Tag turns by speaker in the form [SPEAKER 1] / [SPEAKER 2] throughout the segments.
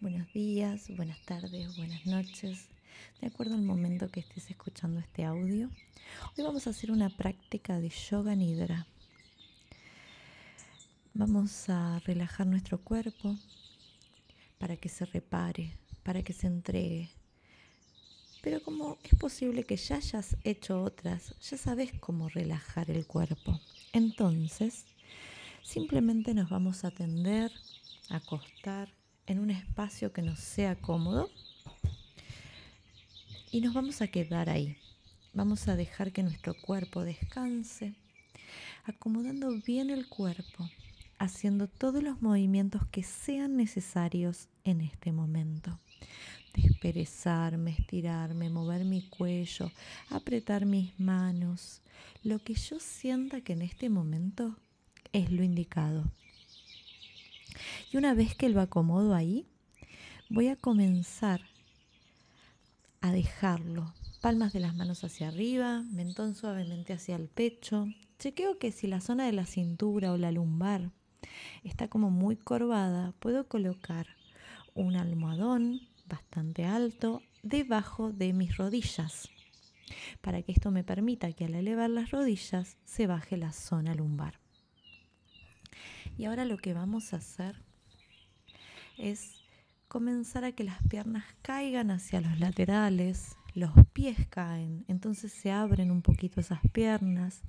[SPEAKER 1] Buenos días, buenas tardes, buenas noches, de acuerdo al momento que estés escuchando este audio. Hoy vamos a hacer una práctica de yoga nidra. Vamos a relajar nuestro cuerpo para que se repare, para que se entregue. Pero como es posible que ya hayas hecho otras, ya sabes cómo relajar el cuerpo. Entonces, simplemente nos vamos a tender, a acostar en un espacio que nos sea cómodo y nos vamos a quedar ahí. Vamos a dejar que nuestro cuerpo descanse, acomodando bien el cuerpo, haciendo todos los movimientos que sean necesarios en este momento. Desperezarme, estirarme, mover mi cuello, apretar mis manos, lo que yo sienta que en este momento es lo indicado. Y una vez que lo acomodo ahí, voy a comenzar a dejarlo. Palmas de las manos hacia arriba, mentón suavemente hacia el pecho. Chequeo que si la zona de la cintura o la lumbar está como muy corvada, puedo colocar un almohadón bastante alto debajo de mis rodillas para que esto me permita que al elevar las rodillas se baje la zona lumbar. Y ahora lo que vamos a hacer es comenzar a que las piernas caigan hacia los laterales, los pies caen, entonces se abren un poquito esas piernas,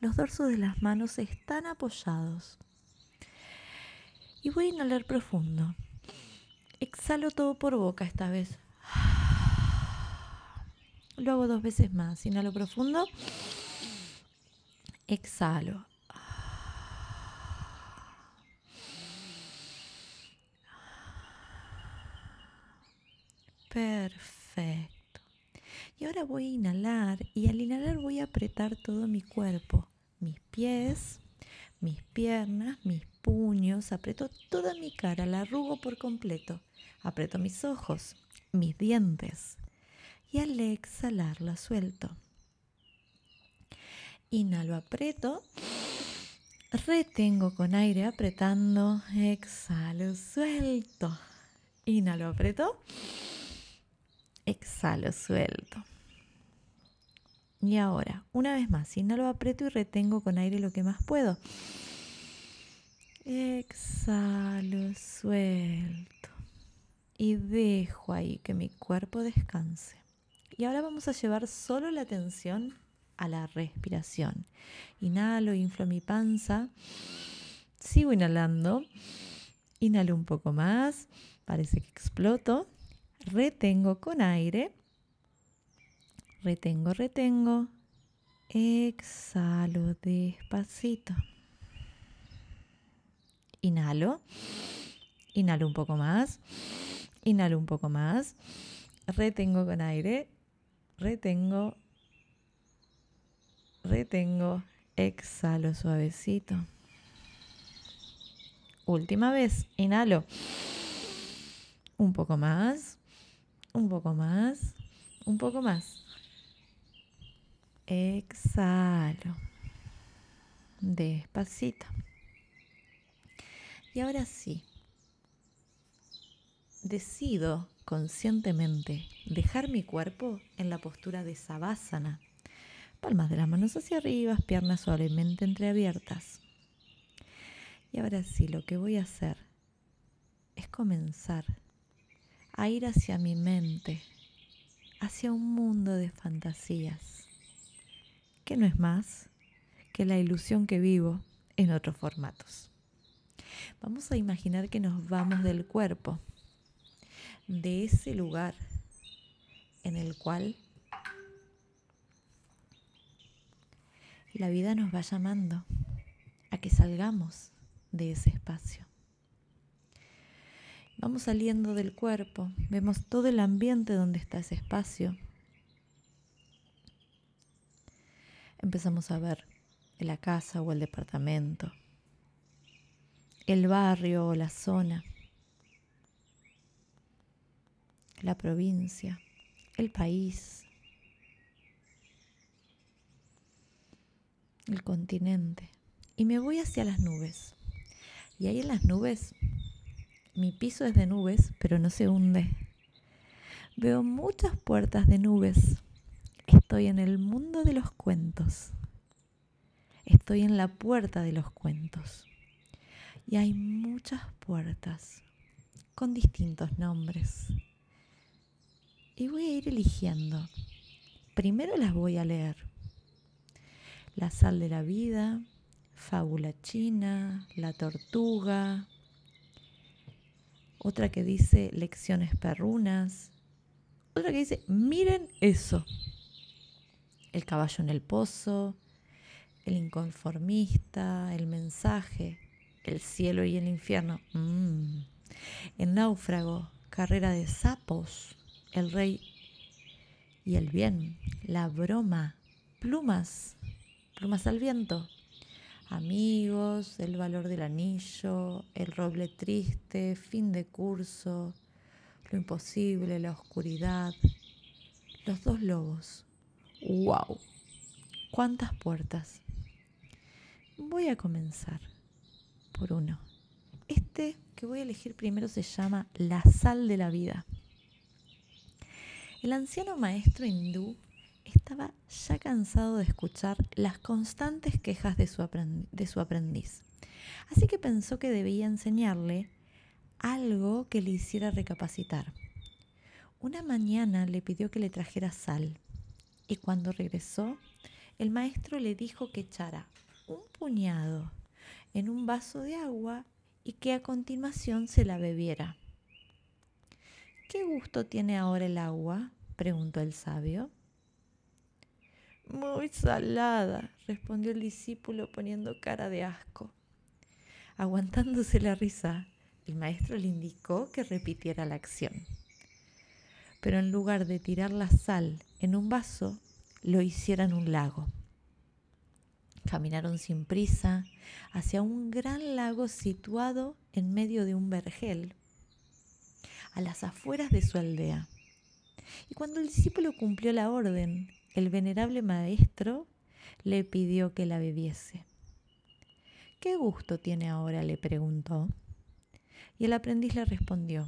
[SPEAKER 1] los dorsos de las manos están apoyados. Y voy a inhalar profundo. Exhalo todo por boca esta vez. Lo hago dos veces más. Inhalo profundo. Exhalo. Perfecto. Y ahora voy a inhalar y al inhalar voy a apretar todo mi cuerpo, mis pies, mis piernas, mis puños, aprieto toda mi cara, la arrugo por completo, aprieto mis ojos, mis dientes y al exhalar la suelto. Inhalo, aprieto, retengo con aire apretando, exhalo, suelto. Inhalo, aprieto exhalo, suelto. Y ahora, una vez más, inhalo, aprieto y retengo con aire lo que más puedo. Exhalo, suelto. Y dejo ahí que mi cuerpo descanse. Y ahora vamos a llevar solo la atención a la respiración. Inhalo, inflo mi panza. Sigo inhalando. Inhalo un poco más. Parece que exploto retengo con aire, retengo, retengo, exhalo despacito. Inhalo, inhalo un poco más, inhalo un poco más, retengo con aire, retengo, retengo, exhalo suavecito. Última vez, inhalo. Un poco más. Un poco más. Un poco más. Exhalo. Despacito. Y ahora sí. Decido conscientemente dejar mi cuerpo en la postura de sabásana. Palmas de las manos hacia arriba, piernas suavemente entreabiertas. Y ahora sí, lo que voy a hacer es comenzar a ir hacia mi mente, hacia un mundo de fantasías, que no es más que la ilusión que vivo en otros formatos. Vamos a imaginar que nos vamos del cuerpo, de ese lugar en el cual la vida nos va llamando a que salgamos de ese espacio. Vamos saliendo del cuerpo, vemos todo el ambiente donde está ese espacio. Empezamos a ver la casa o el departamento, el barrio o la zona, la provincia, el país, el continente. Y me voy hacia las nubes. Y ahí en las nubes Mi piso es de nubes, pero no se hunde. Veo muchas puertas de nubes. Estoy en el mundo de los cuentos. Estoy en la puerta de los cuentos. Y hay muchas puertas con distintos nombres. Y voy a ir eligiendo. Primero las voy a leer. La sal de la vida, fábula china, la tortuga, otra que dice lecciones perrunas, otra que dice miren eso, el caballo en el pozo, el inconformista, el mensaje, el cielo y el infierno, mm. el náufrago, carrera de sapos, el rey y el bien, la broma, plumas, plumas al viento, amigos, el valor del anillo, el roble triste, fin de curso, lo imposible, la oscuridad, los dos lobos. ¡Wow! ¿Cuántas puertas? Voy a comenzar por uno. Este que voy a elegir primero se llama La sal de la vida. El anciano maestro hindú estaba ya cansado de escuchar las constantes quejas de su, aprendiz, así que pensó que debía enseñarle algo que le hiciera recapacitar. Una mañana le pidió que le trajera sal y cuando regresó, el maestro le dijo que echara un puñado en un vaso de agua y que a continuación se la bebiera. ¿Qué gusto tiene ahora el agua? preguntó el sabio. Muy salada, respondió el discípulo poniendo cara de asco. Aguantándose la risa, el maestro le indicó que repitiera la acción. Pero en lugar de tirar la sal en un vaso, lo hiciera en un lago. Caminaron sin prisa hacia un gran lago situado en medio de un vergel, a las afueras de su aldea. Y cuando el discípulo cumplió la orden, el venerable maestro le pidió que la bebiese. ¿Qué gusto tiene ahora? le preguntó. Y el aprendiz le respondió,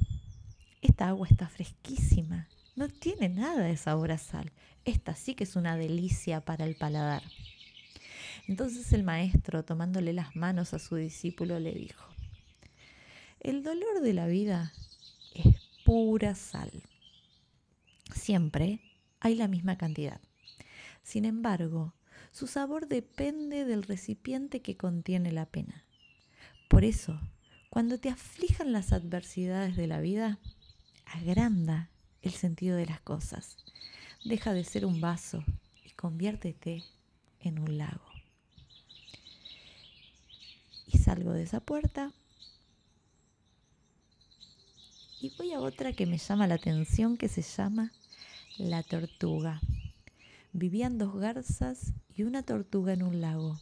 [SPEAKER 1] esta agua está fresquísima, no tiene nada de sabor a sal, esta sí que es una delicia para el paladar. Entonces el maestro, tomándole las manos a su discípulo, le dijo, el dolor de la vida es pura sal. Siempre hay la misma cantidad. Sin embargo, su sabor depende del recipiente que contiene la pena. Por eso, cuando te aflijan las adversidades de la vida, agranda el sentido de las cosas. Deja de ser un vaso y conviértete en un lago. Y salgo de esa puerta y voy a otra que me llama la atención que se llama la tortuga. Vivían dos garzas y una tortuga en un lago.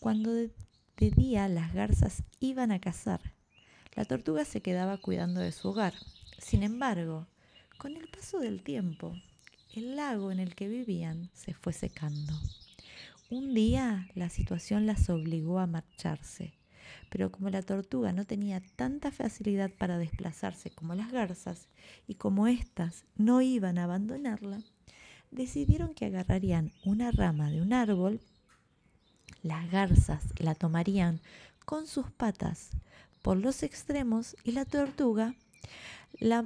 [SPEAKER 1] Cuando de, día las garzas iban a cazar, la tortuga se quedaba cuidando de su hogar. Sin embargo, con el paso del tiempo, el lago en el que vivían se fue secando. Un día la situación las obligó a marcharse, pero como la tortuga no tenía tanta facilidad para desplazarse como las garzas y como éstas no iban a abandonarla, decidieron que agarrarían una rama de un árbol, las garzas la tomarían con sus patas por los extremos y la tortuga la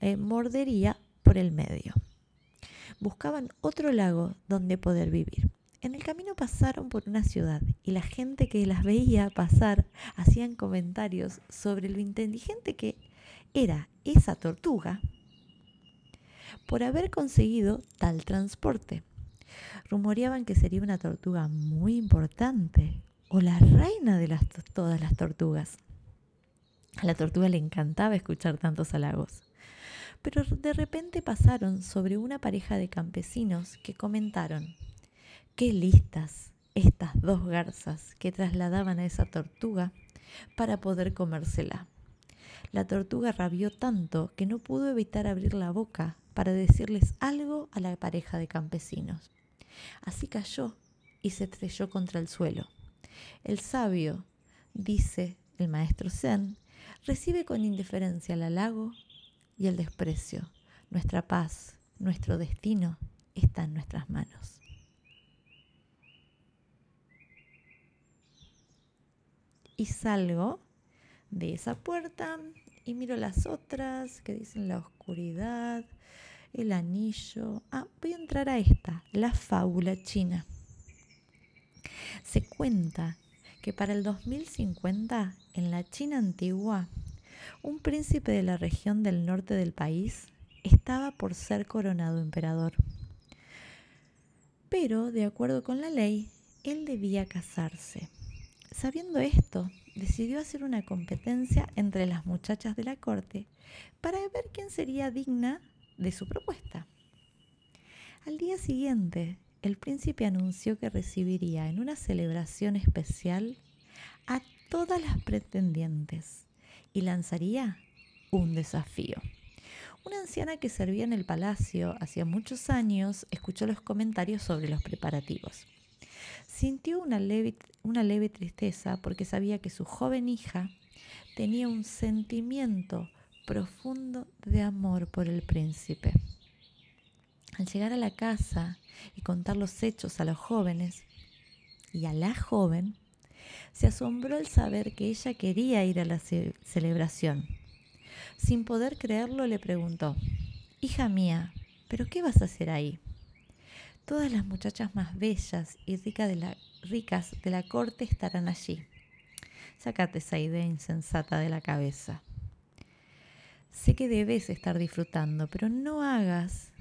[SPEAKER 1] eh, mordería por el medio. Buscaban otro lago donde poder vivir. En el camino pasaron por una ciudad y la gente que las veía pasar hacían comentarios sobre lo inteligente que era esa tortuga por haber conseguido tal transporte. Rumoreaban que sería una tortuga muy importante o la reina de todas las tortugas. A la tortuga le encantaba escuchar tantos halagos. Pero de repente pasaron sobre una pareja de campesinos que comentaron, Qué listas estas dos garzas que trasladaban a esa tortuga para poder comérsela. La tortuga rabió tanto que no pudo evitar abrir la boca para decirles algo a la pareja de campesinos. Así cayó y se estrelló contra el suelo. El sabio, dice el maestro Zen, recibe con indiferencia el halago y el desprecio. Nuestra paz, nuestro destino está en nuestras manos. Y salgo de esa puerta y miro las otras que dicen la oscuridad, el anillo. Ah, voy a entrar a esta, la fábula china. Se cuenta que para el 2050, en la China antigua, un príncipe de la región del norte del país estaba por ser coronado emperador. Pero, de acuerdo con la ley, él debía casarse. Sabiendo esto, decidió hacer una competencia entre las muchachas de la corte para ver quién sería digna de su propuesta. Al día siguiente, el príncipe anunció que recibiría en una celebración especial a todas las pretendientes y lanzaría un desafío. Una anciana que servía en el palacio hacía muchos años escuchó los comentarios sobre los preparativos. Sintió una leve, una leve tristeza porque sabía que su joven hija tenía un sentimiento profundo de amor por el príncipe. Al llegar a la casa y contar los hechos a los jóvenes y a la joven, se asombró al saber que ella quería ir a la celebración. Sin poder creerlo, le preguntó, Hija mía, ¿pero qué vas a hacer ahí? Todas las muchachas más bellas y ricas de la, ricas de la corte estarán allí. Sácate esa idea insensata de la cabeza. Sé que debes estar disfrutando, pero no hagas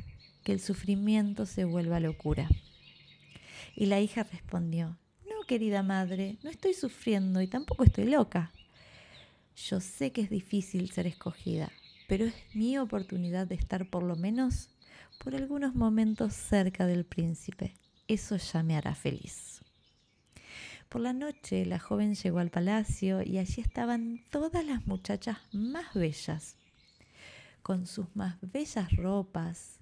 [SPEAKER 1] que el sufrimiento se vuelva locura. Y la hija respondió, no, querida madre, no estoy sufriendo y tampoco estoy loca. Yo sé que es difícil ser escogida, pero es mi oportunidad de estar por lo menos por algunos momentos cerca del príncipe. Eso ya me hará feliz. Por la noche la joven llegó al palacio y allí estaban todas las muchachas más bellas, con sus más bellas ropas,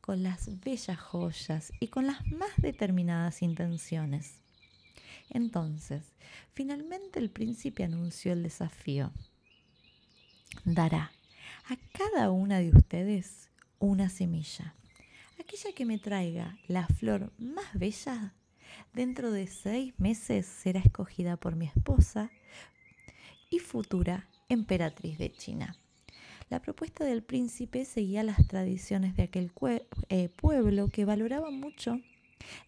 [SPEAKER 1] con las bellas joyas y con las más determinadas intenciones. Entonces, finalmente el príncipe anunció el desafío. Dará a cada una de ustedes una semilla. Aquella que me traiga la flor más bella, dentro de seis meses será escogida por mi esposa y futura emperatriz de China. La propuesta del príncipe seguía las tradiciones de aquel eh, pueblo que valoraba mucho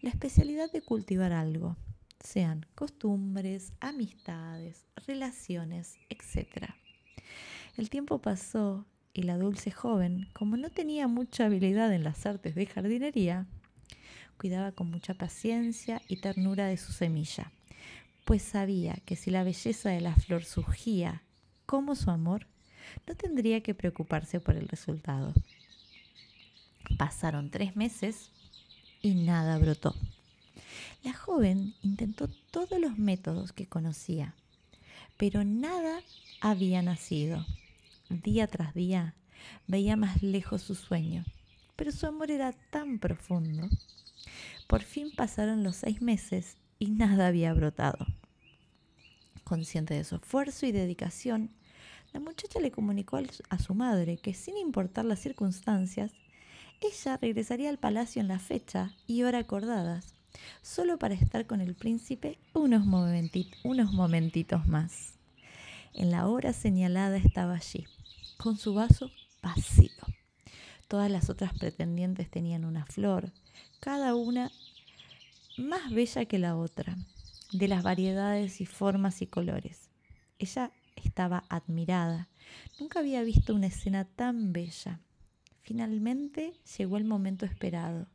[SPEAKER 1] la especialidad de cultivar algo, sean costumbres, amistades, relaciones, etc. El tiempo pasó y la dulce joven, como no tenía mucha habilidad en las artes de jardinería, cuidaba con mucha paciencia y ternura de su semilla, pues sabía que si la belleza de la flor surgía como su amor, no tendría que preocuparse por el resultado. Pasaron tres meses y nada brotó. La joven intentó todos los métodos que conocía, pero nada había nacido día tras día, veía más lejos su sueño, pero su amor era tan profundo. Por fin pasaron los seis meses y nada había brotado. Consciente de su esfuerzo y dedicación, la muchacha le comunicó a su madre que sin importar las circunstancias, ella regresaría al palacio en la fecha y hora acordadas, solo para estar con el príncipe unos, unos momentitos más. En la hora señalada estaba allí, con su vaso vacío. Todas las otras pretendientes tenían una flor, cada una más bella que la otra, de las variedades y formas y colores. Ella estaba admirada. Nunca había visto una escena tan bella. Finalmente llegó el momento esperado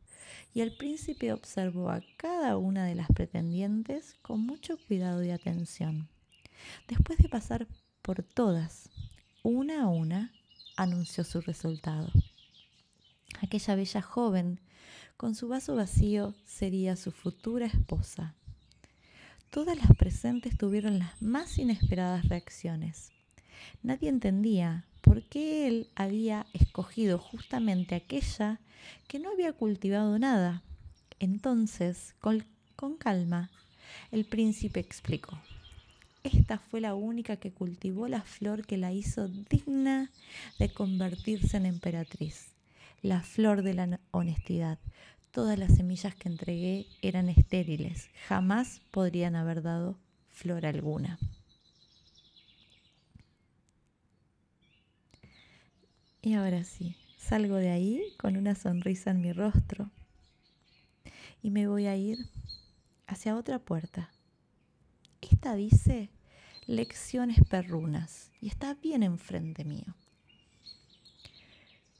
[SPEAKER 1] y el príncipe observó a cada una de las pretendientes con mucho cuidado y atención. Después de pasar por todas, una a una, anunció su resultado. Aquella bella joven, con su vaso vacío, sería su futura esposa. Todas las presentes tuvieron las más inesperadas reacciones. Nadie entendía por qué él había escogido justamente aquella que no había cultivado nada. Entonces, con, calma, el príncipe explicó. esta fue la única que cultivó la flor que la hizo digna de convertirse en emperatriz, la flor de la honestidad. Todas las semillas que entregué eran estériles, jamás podrían haber dado flor alguna. Y ahora sí, salgo de ahí con una sonrisa en mi rostro y me voy a ir hacia otra puerta. Esta dice lecciones perrunas y está bien enfrente mío.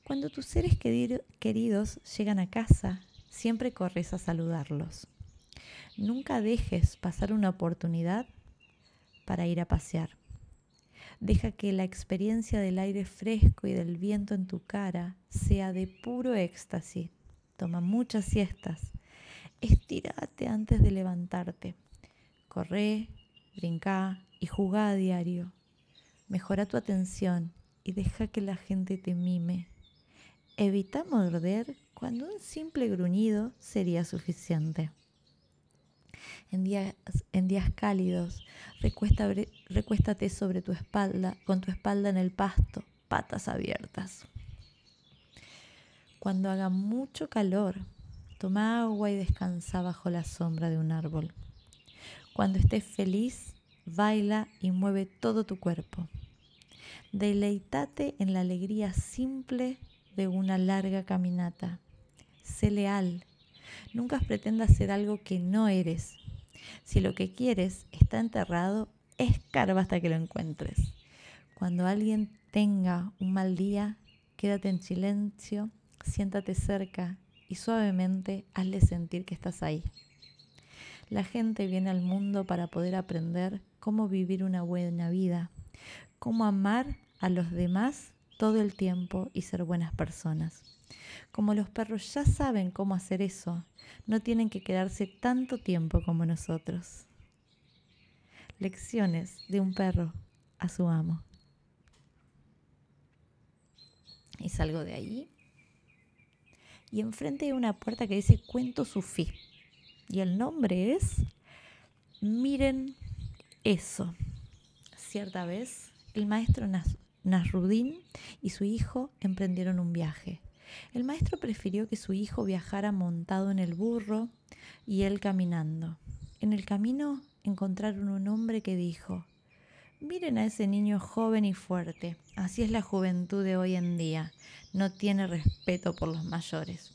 [SPEAKER 1] Cuando tus seres queridos llegan a casa, siempre corres a saludarlos. Nunca dejes pasar una oportunidad para ir a pasear. Deja que la experiencia del aire fresco y del viento en tu cara sea de puro éxtasis. Toma muchas siestas. Estírate antes de levantarte. Corre, brinca y jugá a diario. Mejora tu atención y deja que la gente te mime. Evita morder cuando un simple gruñido sería suficiente en días, en días cálidos. recuéstate sobre tu espalda, con tu espalda en el pasto, patas abiertas. Cuando haga mucho calor, toma agua y descansa bajo la sombra de un árbol. Cuando estés feliz, baila y mueve todo tu cuerpo. Deleitate en la alegría simple de una larga caminata. Sé leal. Nunca pretendas ser algo que no eres. Si lo que quieres está enterrado, escarba hasta que lo encuentres. Cuando alguien tenga un mal día, quédate en silencio, siéntate cerca y suavemente hazle sentir que estás ahí. La gente viene al mundo para poder aprender cómo vivir una buena vida, cómo amar a los demás todo el tiempo y ser buenas personas. Como los perros ya saben cómo hacer eso, no tienen que quedarse tanto tiempo como nosotros. Lecciones de un perro a su amo. Y salgo de ahí. Y enfrente hay una puerta que dice Cuento Sufí. Y el nombre es Miren eso. Cierta vez, el maestro Nasrudin y su hijo emprendieron un viaje. El maestro prefirió que su hijo viajara montado en el burro y él caminando. En el camino encontraron un hombre que dijo, Miren a ese niño joven y fuerte, así es la juventud de hoy en día, no tiene respeto por los mayores.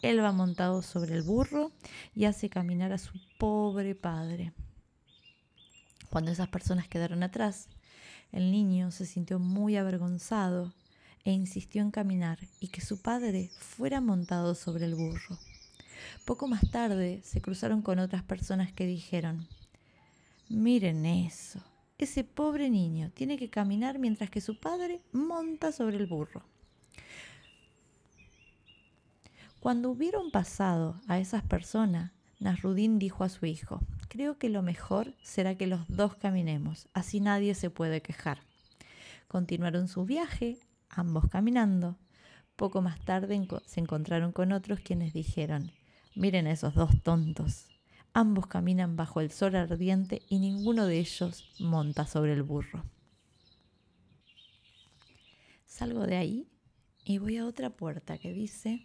[SPEAKER 1] Él va montado sobre el burro y hace caminar a su pobre padre. Cuando esas personas quedaron atrás, el niño se sintió muy avergonzado e insistió en caminar y que su padre fuera montado sobre el burro. Poco más tarde se cruzaron con otras personas que dijeron, miren eso, ese pobre niño tiene que caminar mientras que su padre monta sobre el burro. Cuando hubieron pasado a esas personas, Nasrudín dijo a su hijo, creo que lo mejor será que los dos caminemos, así nadie se puede quejar. Continuaron su viaje ambos caminando. Poco más tarde se encontraron con otros quienes dijeron, miren esos dos tontos. Ambos caminan bajo el sol ardiente y ninguno de ellos monta sobre el burro. Salgo de ahí y voy a otra puerta que dice,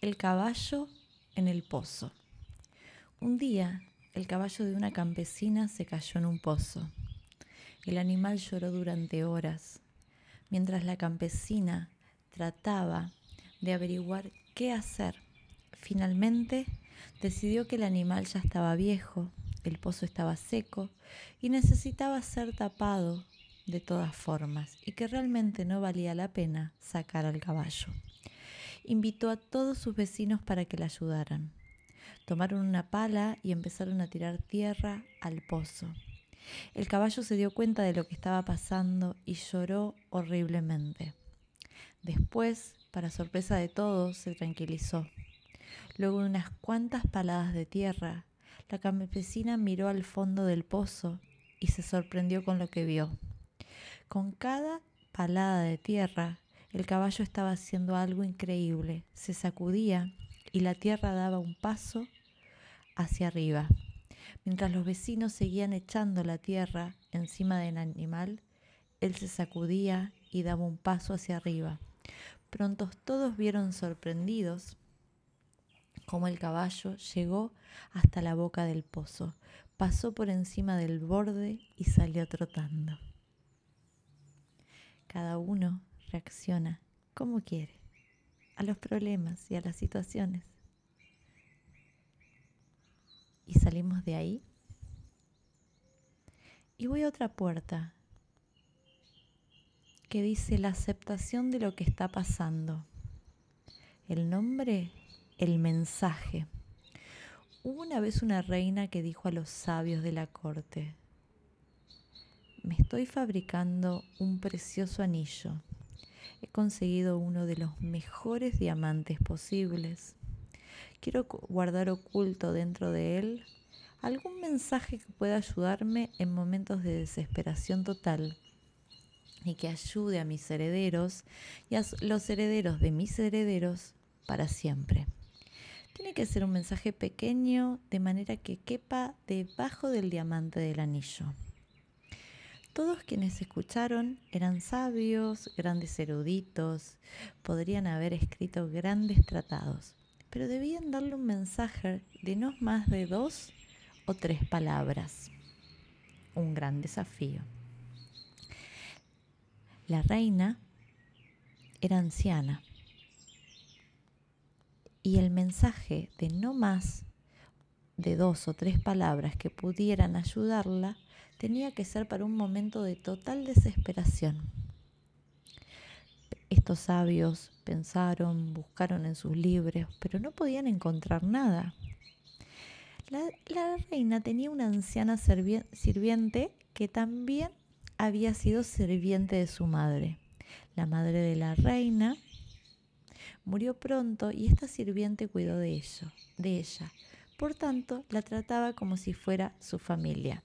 [SPEAKER 1] el caballo en el pozo. Un día, el caballo de una campesina se cayó en un pozo. El animal lloró durante horas mientras la campesina trataba de averiguar qué hacer. Finalmente decidió que el animal ya estaba viejo, el pozo estaba seco y necesitaba ser tapado de todas formas y que realmente no valía la pena sacar al caballo. Invitó a todos sus vecinos para que le ayudaran. Tomaron una pala y empezaron a tirar tierra al pozo. El caballo se dio cuenta de lo que estaba pasando y lloró horriblemente. Después, para sorpresa de todos, se tranquilizó. Luego de unas cuantas paladas de tierra, la campesina miró al fondo del pozo y se sorprendió con lo que vio. Con cada palada de tierra, el caballo estaba haciendo algo increíble. Se sacudía y la tierra daba un paso hacia arriba. Mientras los vecinos seguían echando la tierra encima del animal, él se sacudía y daba un paso hacia arriba. Pronto todos vieron sorprendidos cómo el caballo llegó hasta la boca del pozo, pasó por encima del borde y salió trotando. Cada uno reacciona como quiere a los problemas y a las situaciones. Y salimos de ahí. Y voy a otra puerta que dice la aceptación de lo que está pasando. El nombre, el mensaje. Hubo una vez una reina que dijo a los sabios de la corte, me estoy fabricando un precioso anillo. He conseguido uno de los mejores diamantes posibles. Quiero guardar oculto dentro de él algún mensaje que pueda ayudarme en momentos de desesperación total y que ayude a mis herederos y a los herederos de mis herederos para siempre. Tiene que ser un mensaje pequeño de manera que quepa debajo del diamante del anillo. Todos quienes escucharon eran sabios, grandes eruditos, podrían haber escrito grandes tratados, pero debían darle un mensaje de no más de dos o tres palabras. Un gran desafío. La reina era anciana y el mensaje de no más de dos o tres palabras que pudieran ayudarla tenía que ser para un momento de total desesperación. Estos sabios pensaron, buscaron en sus libros, pero no podían encontrar nada. La, reina tenía una anciana sirviente que también había sido sirviente de su madre. La madre de la reina murió pronto y esta sirviente cuidó de, de ella. Por tanto, la trataba como si fuera su familia.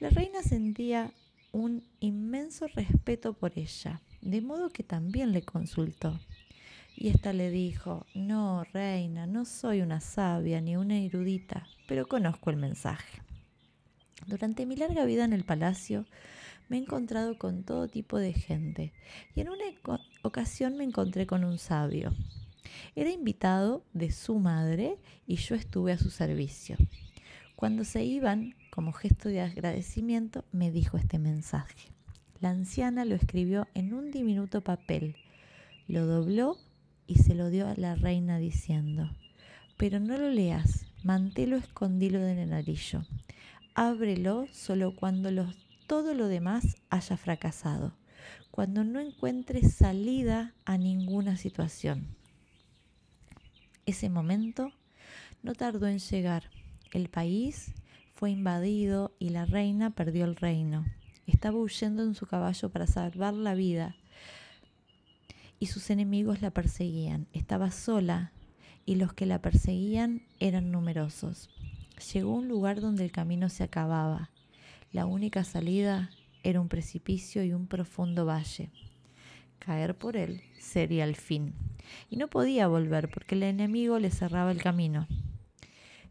[SPEAKER 1] La reina sentía un inmenso respeto por ella, de modo que también le consultó. Y ésta le dijo, no, reina, no soy una sabia ni una erudita, pero conozco el mensaje. Durante mi larga vida en el palacio, me he encontrado con todo tipo de gente y en una ocasión me encontré con un sabio. Era invitado de su madre y yo estuve a su servicio. Cuando se iban, como gesto de agradecimiento, me dijo este mensaje. La anciana lo escribió en un diminuto papel, lo dobló y se lo dio a la reina diciendo, pero no lo leas, mantélo escondido en el anillo. Ábrelo solo cuando todo lo demás haya fracasado, cuando no encuentre salida a ninguna situación. Ese momento no tardó en llegar. El país fue invadido y la reina perdió el reino. Estaba huyendo en su caballo para salvar la vida y sus enemigos la perseguían. Estaba sola y los que la perseguían eran numerosos. Llegó a un lugar donde el camino se acababa la única salida era un precipicio y un profundo valle. Caer por él sería el fin. Y no podía volver porque el enemigo le cerraba el camino.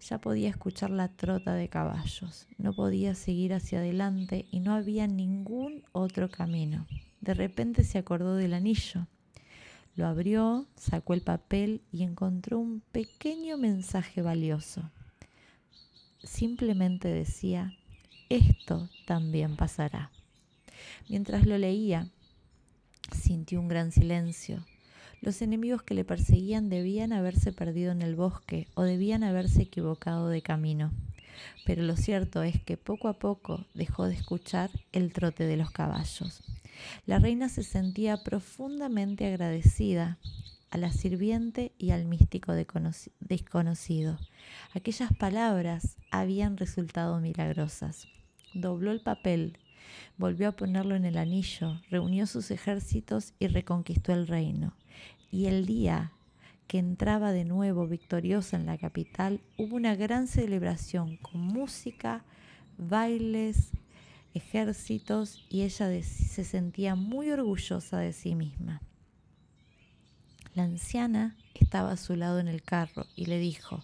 [SPEAKER 1] Ya podía escuchar la trota de caballos, no podía seguir hacia adelante y no había ningún otro camino. De repente se acordó del anillo. Lo abrió, sacó el papel y encontró un pequeño mensaje valioso. Simplemente decía, esto también pasará. Mientras lo leía, sintió un gran silencio. Los enemigos que le perseguían debían haberse perdido en el bosque o debían haberse equivocado de camino. Pero lo cierto es que poco a poco dejó de escuchar el trote de los caballos. La reina se sentía profundamente agradecida a la sirviente y al místico desconocido. Aquellas palabras habían resultado milagrosas dobló el papel, volvió a ponerlo en el anillo, reunió sus ejércitos y reconquistó el reino. Y el día que entraba de nuevo victoriosa en la capital, hubo una gran celebración con música, bailes, ejércitos y ella se sentía muy orgullosa de sí misma. La anciana estaba a su lado en el carro y le dijo,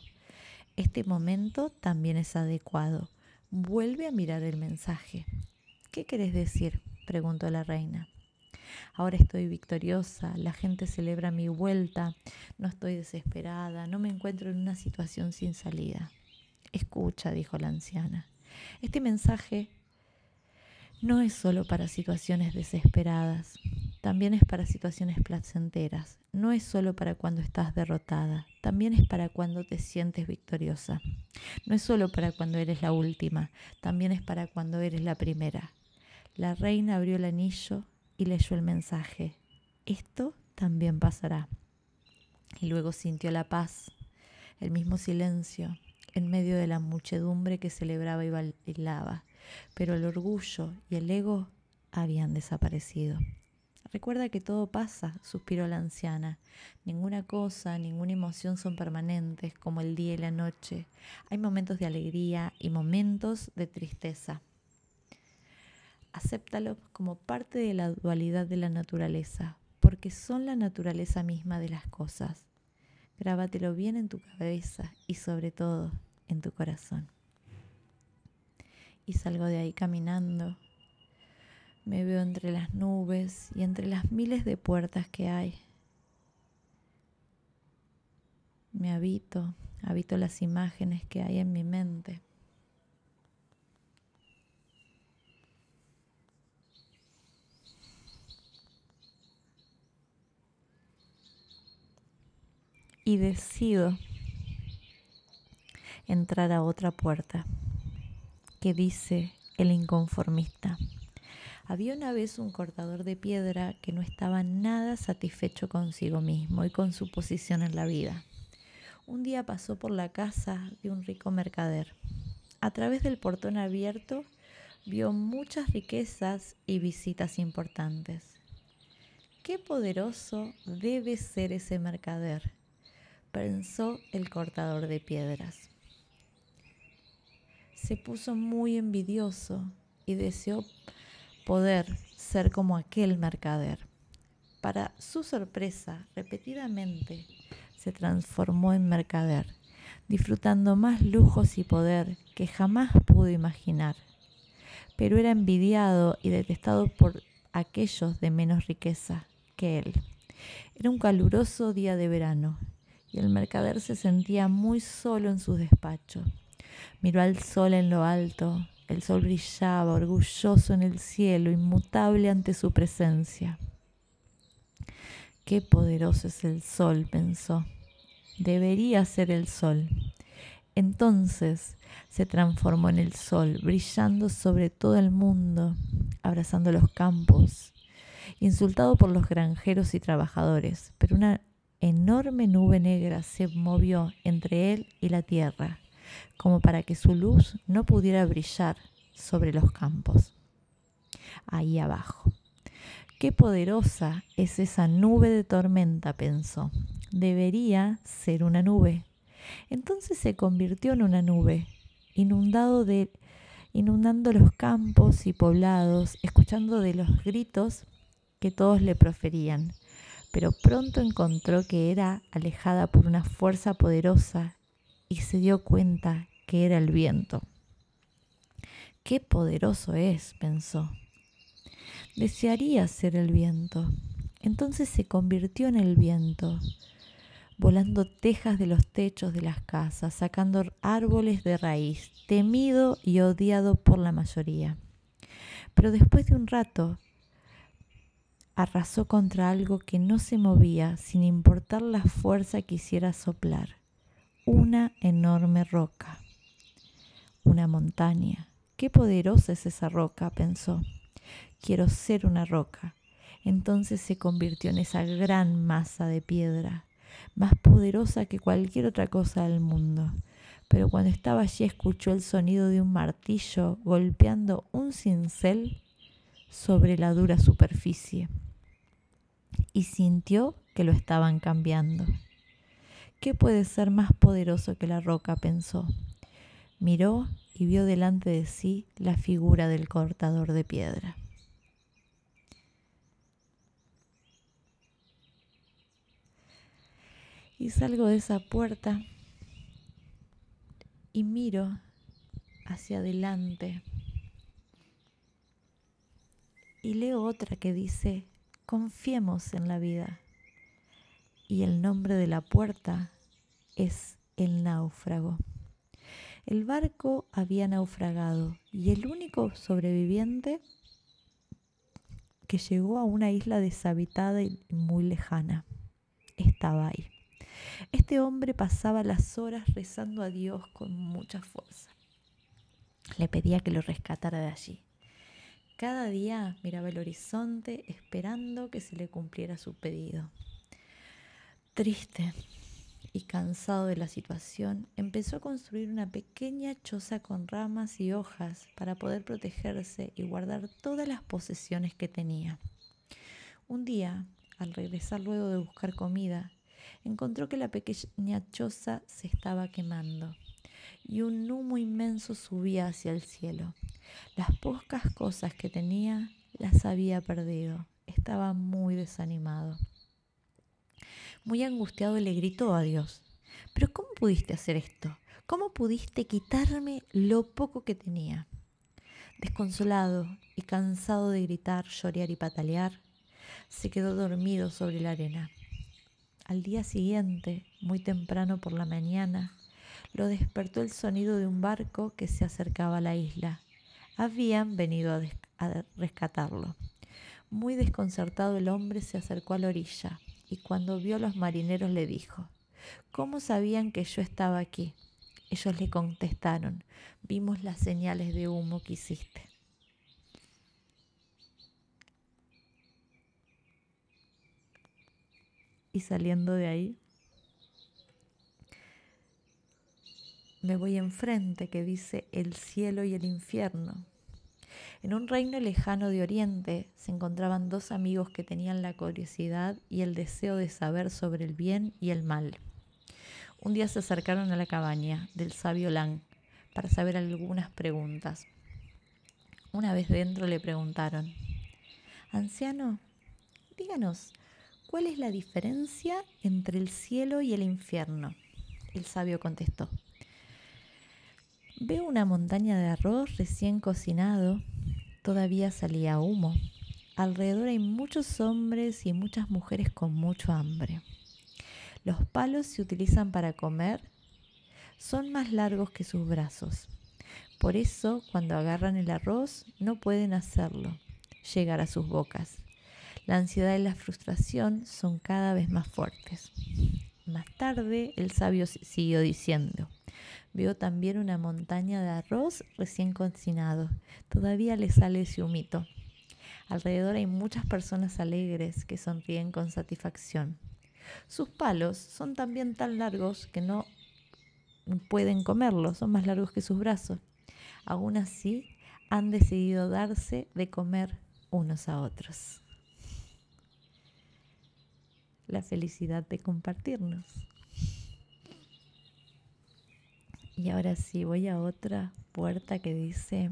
[SPEAKER 1] Este momento también es adecuado. Vuelve a mirar el mensaje. ¿Qué querés decir? preguntó la reina. Ahora estoy victoriosa, la gente celebra mi vuelta, no estoy desesperada, no me encuentro en una situación sin salida. Escucha, dijo la anciana. Este mensaje no es solo para situaciones desesperadas, también es para situaciones placenteras, no es solo para cuando estás derrotada, también es para cuando te sientes victoriosa. No es solo para cuando eres la última, también es para cuando eres la primera. La reina abrió el anillo y leyó el mensaje. Esto también pasará. Y luego sintió la paz, el mismo silencio, en medio de la muchedumbre que celebraba y bailaba, pero el orgullo y el ego habían desaparecido. Recuerda que todo pasa, suspiró la anciana. Ninguna cosa, ninguna emoción son permanentes, como el día y la noche. Hay momentos de alegría y momentos de tristeza. Acéptalo como parte de la dualidad de la naturaleza, porque son la naturaleza misma de las cosas. Grábatelo bien en tu cabeza y sobre todo en tu corazón. Y salgo de ahí caminando. Me veo entre las nubes y entre las miles de puertas que hay. Me habito, habito las imágenes que hay en mi mente. Y decido entrar a otra puerta que dice el inconformista. Había una vez un cortador de piedra que no estaba nada satisfecho consigo mismo y con su posición en la vida. Un día pasó por la casa de un rico mercader. A través del portón abierto vio muchas riquezas y visitas importantes. Qué poderoso debe ser ese mercader pensó el cortador de piedras. Se puso muy envidioso y deseó poder ser como aquel mercader. Para su sorpresa, repetidamente se transformó en mercader, disfrutando más lujos y poder que jamás pudo imaginar. Pero era envidiado y detestado por aquellos de menos riqueza que él. Era un caluroso día de verano y el mercader se sentía muy solo en su despacho. Miró al sol en lo alto, el sol brillaba orgulloso en el cielo, inmutable ante su presencia. Qué poderoso es el sol, pensó. Debería ser el sol. Entonces se transformó en el sol, brillando sobre todo el mundo, abrazando los campos, insultado por los granjeros y trabajadores, pero una enorme nube negra se movió entre él y la tierra, como para que su luz no pudiera brillar sobre los campos. Ahí abajo. Qué poderosa es esa nube de tormenta, pensó. Debería ser una nube. Entonces se convirtió en una nube, inundando los campos y poblados, escuchando de los gritos que todos le proferían pero pronto encontró que era alejada por una fuerza poderosa y se dio cuenta que era el viento. Qué poderoso es, pensó. Desearía ser el viento. Entonces se convirtió en el viento, volando tejas de los techos de las casas, sacando árboles de raíz, temido y odiado por la mayoría. Pero después de un rato arrasó contra algo que no se movía sin importar la fuerza que hiciera soplar. Una enorme roca. Una montaña. Qué poderosa es esa roca, pensó. Quiero ser una roca. Entonces se convirtió en esa gran masa de piedra, más poderosa que cualquier otra cosa del mundo. Pero cuando estaba allí escuchó el sonido de un martillo golpeando un cincel sobre la dura superficie y sintió que lo estaban cambiando. ¿Qué puede ser más poderoso que la roca? pensó. Miró y vio delante de sí la figura del cortador de piedra. Y salgo de esa puerta y miro hacia adelante y leo otra que dice, confiemos en la vida. Y el nombre de la puerta es el náufrago. El barco había naufragado y el único sobreviviente que llegó a una isla deshabitada y muy lejana estaba ahí. Este hombre pasaba las horas rezando a Dios con mucha fuerza. Le pedía que lo rescatara de allí. Cada día miraba el horizonte esperando que se le cumpliera su pedido. Triste y cansado de la situación, empezó a construir una pequeña choza con ramas y hojas para poder protegerse y guardar todas las posesiones que tenía. Un día, al regresar luego de buscar comida, encontró que la pequeña choza se estaba quemando y un humo inmenso subía hacia el cielo. Las pocas cosas que tenía las había perdido. Estaba muy desanimado. Muy angustiado le gritó a Dios, pero ¿cómo pudiste hacer esto? ¿Cómo pudiste quitarme lo poco que tenía? Desconsolado y cansado de gritar, llorear y patalear, se quedó dormido sobre la arena. Al día siguiente, muy temprano por la mañana, lo despertó el sonido de un barco que se acercaba a la isla. Habían venido a, rescatarlo. Muy desconcertado el hombre se acercó a la orilla y cuando vio a los marineros le dijo, ¿Cómo sabían que yo estaba aquí? Ellos le contestaron, vimos las señales de humo que hiciste. Y saliendo de ahí, me voy enfrente que dice el cielo y el infierno. En un reino lejano de Oriente se encontraban dos amigos que tenían la curiosidad y el deseo de saber sobre el bien y el mal. Un día se acercaron a la cabaña del sabio Lang para saber algunas preguntas. Una vez dentro le preguntaron, Anciano, díganos, ¿cuál es la diferencia entre el cielo y el infierno? El sabio contestó, Veo una montaña de arroz recién cocinado. Todavía salía humo. Alrededor hay muchos hombres y muchas mujeres con mucho hambre. Los palos se utilizan para comer. Son más largos que sus brazos. Por eso, cuando agarran el arroz, no pueden hacerlo, llegar a sus bocas. La ansiedad y la frustración son cada vez más fuertes. Más tarde, el sabio siguió diciendo, Veo también una montaña de arroz recién cocinado. Todavía le sale ese humito. Alrededor hay muchas personas alegres que sonríen con satisfacción. Sus palos son también tan largos que no pueden comerlos, son más largos que sus brazos. Aún así, han decidido darse de comer unos a otros. La felicidad de compartirnos. Y ahora sí, voy a otra puerta que dice,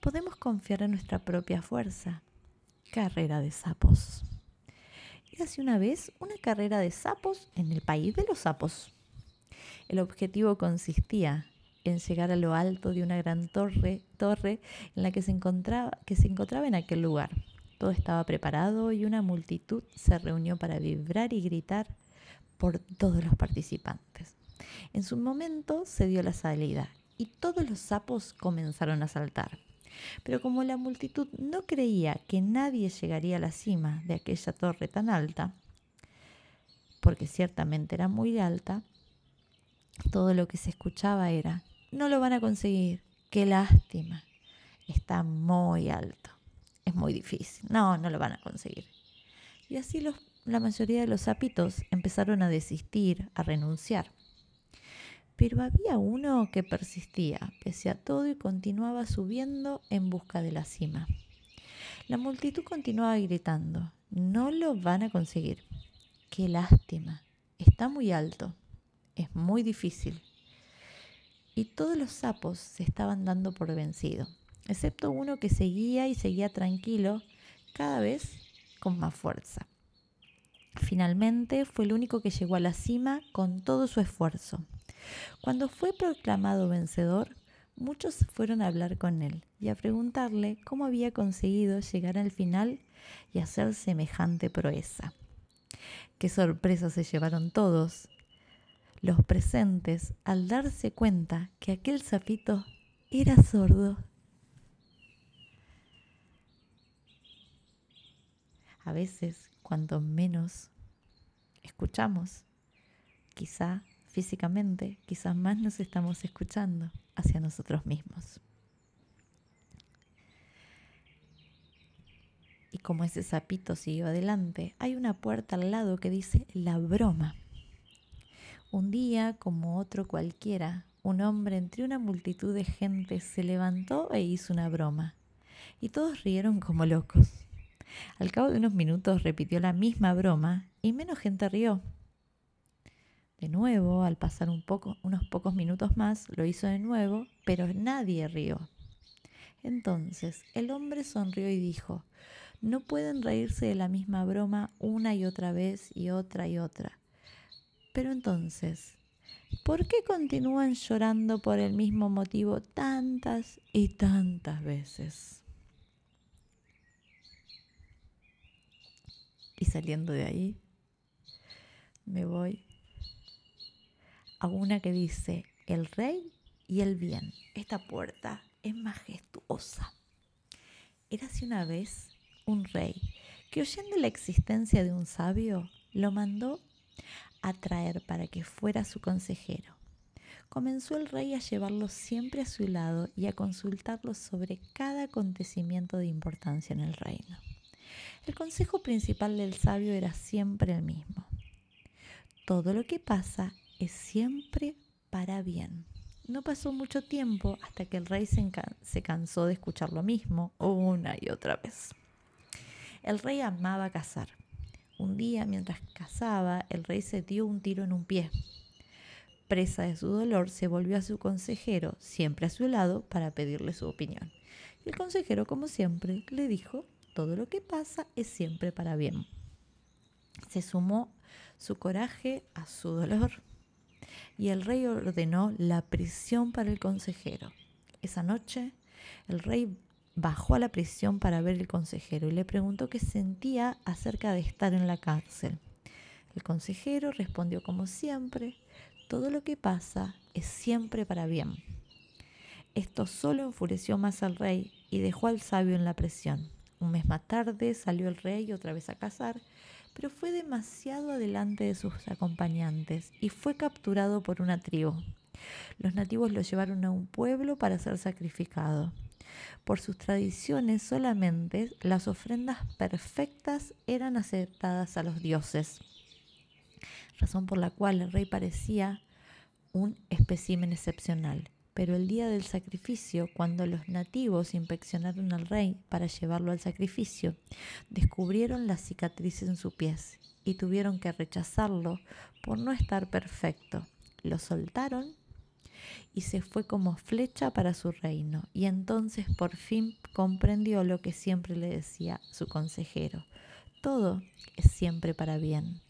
[SPEAKER 1] podemos confiar en nuestra propia fuerza. Carrera de sapos. Y hace una vez una carrera de sapos en el país de los sapos. El objetivo consistía en llegar a lo alto de una gran torre, torre en la que se, encontraba, que se encontraba en aquel lugar. Todo estaba preparado y una multitud se reunió para vibrar y gritar por todos los participantes. En su momento se dio la salida y todos los sapos comenzaron a saltar. Pero como la multitud no creía que nadie llegaría a la cima de aquella torre tan alta, porque ciertamente era muy alta, todo lo que se escuchaba era, no lo van a conseguir, qué lástima, está muy alto, es muy difícil, no, no lo van a conseguir. Y así la mayoría de los sapitos empezaron a desistir, a renunciar. Pero había uno que persistía, pese a todo, y continuaba subiendo en busca de la cima. La multitud continuaba gritando, no lo van a conseguir. Qué lástima, está muy alto, es muy difícil. Y todos los sapos se estaban dando por vencido, excepto uno que seguía y seguía tranquilo, cada vez con más fuerza. Finalmente fue el único que llegó a la cima con todo su esfuerzo. Cuando fue proclamado vencedor, muchos fueron a hablar con él y a preguntarle cómo había conseguido llegar al final y hacer semejante proeza. Qué sorpresa se llevaron todos los presentes al darse cuenta que aquel sapito era sordo. A veces, cuanto menos escuchamos, quizá físicamente, quizás más nos estamos escuchando hacia nosotros mismos. Y como ese sapito siguió adelante, hay una puerta al lado que dice la broma. Un día, como otro cualquiera, un hombre entre una multitud de gente se levantó e hizo una broma. Y todos rieron como locos. Al cabo de unos minutos repitió la misma broma y menos gente rió. De nuevo, al pasar unos pocos minutos más, lo hizo de nuevo, pero nadie rió. Entonces el hombre sonrió y dijo, no pueden reírse de la misma broma una y otra vez y otra y otra. Pero entonces, ¿por qué continúan llorando por el mismo motivo tantas y tantas veces? Y saliendo de ahí, me voy a una que dice el rey y el bien. Esta puerta es majestuosa. Hace una vez un rey que oyendo la existencia de un sabio lo mandó a traer para que fuera su consejero. Comenzó el rey a llevarlo siempre a su lado y a consultarlo sobre cada acontecimiento de importancia en el reino. El consejo principal del sabio era siempre el mismo. Todo lo que pasa es siempre para bien. No pasó mucho tiempo hasta que el rey se, cansó de escuchar lo mismo una y otra vez. El rey amaba cazar. Un día, mientras cazaba, el rey se dio un tiro en un pie. Presa de su dolor, se volvió a su consejero, siempre a su lado, para pedirle su opinión. el consejero, como siempre, le dijo, todo lo que pasa es siempre para bien. Se sumó su coraje a su dolor y el rey ordenó la prisión para el consejero. Esa noche el rey bajó a la prisión para ver el consejero y le preguntó qué sentía acerca de estar en la cárcel. El consejero respondió como siempre, todo lo que pasa es siempre para bien. Esto solo enfureció más al rey y dejó al sabio en la prisión. Un mes más tarde salió el rey otra vez a cazar pero fue demasiado adelante de sus acompañantes y fue capturado por una tribu. Los nativos lo llevaron a un pueblo para ser sacrificado. Por sus tradiciones solamente las ofrendas perfectas eran aceptadas a los dioses, razón por la cual el rey parecía un espécimen excepcional. Pero el día del sacrificio, cuando los nativos inspeccionaron al rey para llevarlo al sacrificio, descubrieron las cicatrices en su pies y tuvieron que rechazarlo por no estar perfecto. Lo soltaron y se fue como flecha para su reino. Y entonces por fin comprendió lo que siempre le decía su consejero. Todo es siempre para bien.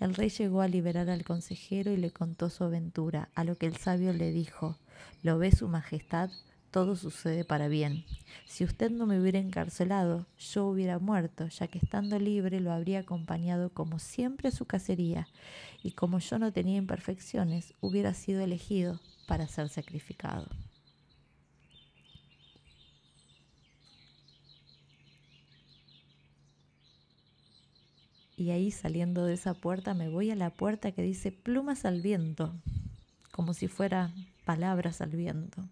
[SPEAKER 1] El rey llegó a liberar al consejero y le contó su aventura, a lo que el sabio le dijo, lo ve su majestad, todo sucede para bien. Si usted no me hubiera encarcelado, yo hubiera muerto, ya que estando libre lo habría acompañado como siempre a su cacería, y como yo no tenía imperfecciones, hubiera sido elegido para ser sacrificado. Y ahí saliendo de esa puerta me voy a la puerta que dice plumas al viento, como si fuera palabras al viento.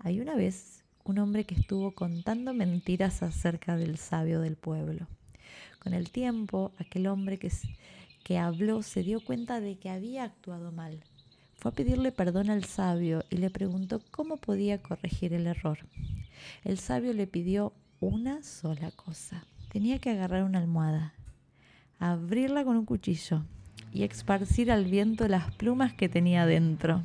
[SPEAKER 1] Hay una vez un hombre que estuvo contando mentiras acerca del sabio del pueblo. Con el tiempo, aquel hombre que, que habló se dio cuenta de que había actuado mal. Fue a pedirle perdón al sabio y le preguntó cómo podía corregir el error. El sabio le pidió una sola cosa. Tenía que agarrar una almohada, abrirla con un cuchillo y esparcir al viento las plumas que tenía dentro.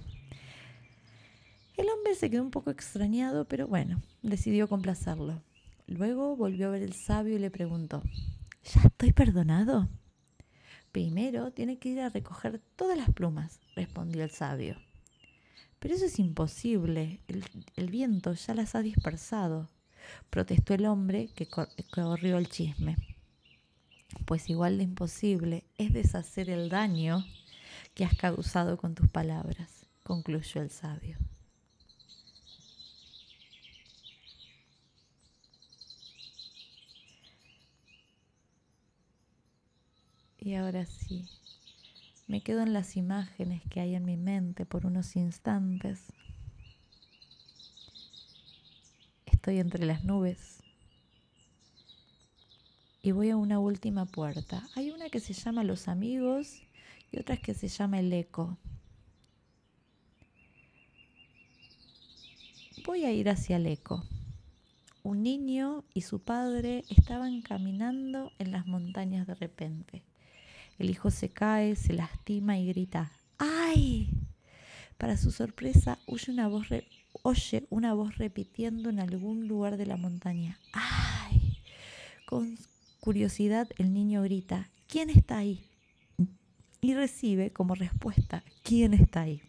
[SPEAKER 1] El hombre se quedó un poco extrañado, pero bueno, decidió complacerlo. Luego volvió a ver el sabio y le preguntó, ¿Ya estoy perdonado? Primero tiene que ir a recoger todas las plumas, respondió el sabio. Pero eso es imposible, el, viento ya las ha dispersado, protestó el hombre que corrió el chisme. Pues igual de imposible es deshacer el daño que has causado con tus palabras, concluyó el sabio. Y ahora sí, me quedo en las imágenes que hay en mi mente por unos instantes. Estoy entre las nubes. Y voy a una última puerta. Hay una que se llama Los Amigos y otra que se llama El Eco. Voy a ir hacia el eco. Un niño y su padre estaban caminando en las montañas de repente. El hijo se cae, se lastima y grita, ¡ay! Para su sorpresa, oye una voz, oye una voz repitiendo en algún lugar de la montaña, ¡ay! Con curiosidad el niño grita, ¿quién está ahí? Y recibe como respuesta, ¿quién está ahí?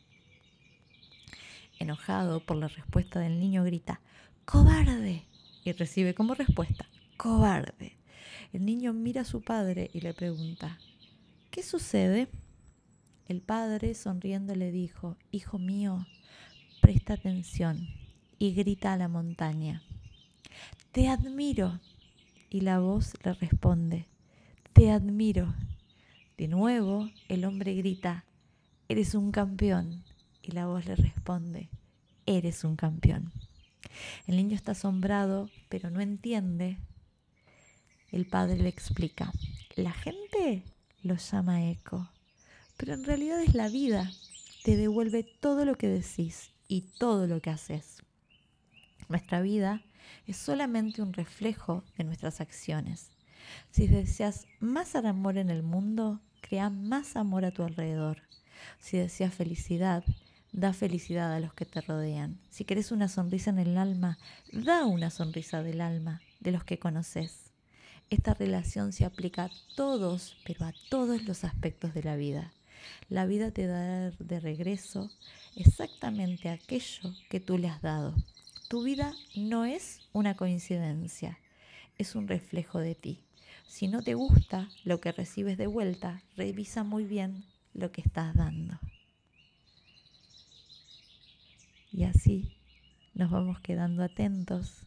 [SPEAKER 1] Enojado por la respuesta del niño grita, ¡cobarde! Y recibe como respuesta, ¡cobarde! El niño mira a su padre y le pregunta, ¿Qué sucede? El padre sonriendo le dijo, Hijo mío, presta atención y grita a la montaña, Te admiro. Y la voz le responde, Te admiro. De nuevo el hombre grita, Eres un campeón. Y la voz le responde, Eres un campeón. El niño está asombrado, pero no entiende. El padre le explica, la gente lo llama eco, pero en realidad es la vida. Te devuelve todo lo que decís y todo lo que haces. Nuestra vida es solamente un reflejo de nuestras acciones. Si deseas más amor en el mundo, crea más amor a tu alrededor. Si deseas felicidad, da felicidad a los que te rodean. Si querés una sonrisa en el alma, da una sonrisa del alma de los que conoces. Esta relación se aplica a todos, pero a todos los aspectos de la vida. La vida te da de regreso exactamente aquello que tú le has dado. Tu vida no es una coincidencia, es un reflejo de ti. Si no te gusta lo que recibes de vuelta, revisa muy bien lo que estás dando. Y así nos vamos quedando atentos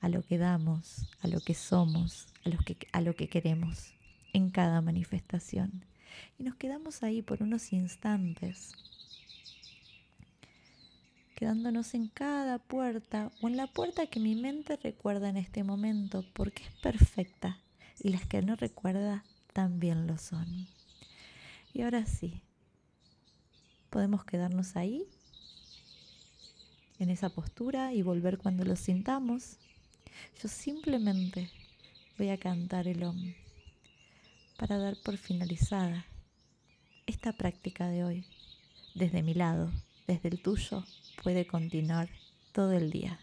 [SPEAKER 1] a lo que damos, a lo que somos, a lo que, a lo que queremos en cada manifestación. Y nos quedamos ahí por unos instantes, quedándonos en cada puerta o en la puerta que mi mente recuerda en este momento, porque es perfecta y las que no recuerda también lo son. Y ahora sí, podemos quedarnos ahí, en esa postura y volver cuando lo sintamos. Yo simplemente voy a cantar el OM para dar por finalizada esta práctica de hoy. Desde mi lado, desde el tuyo, puede continuar todo el día.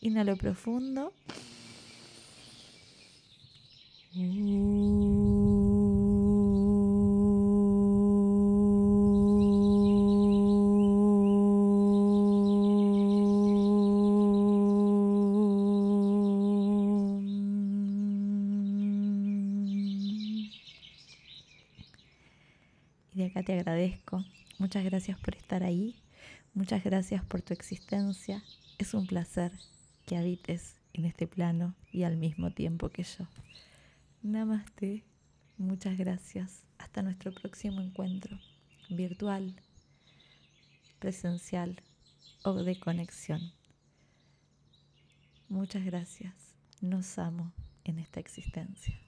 [SPEAKER 1] Inhalo profundo. Muchas gracias por estar ahí. Muchas gracias por tu existencia. Es un placer que habites en este plano y al mismo tiempo que yo. Namaste. Muchas gracias. Hasta nuestro próximo encuentro, virtual, presencial o de conexión. Muchas gracias. Nos amo en esta existencia.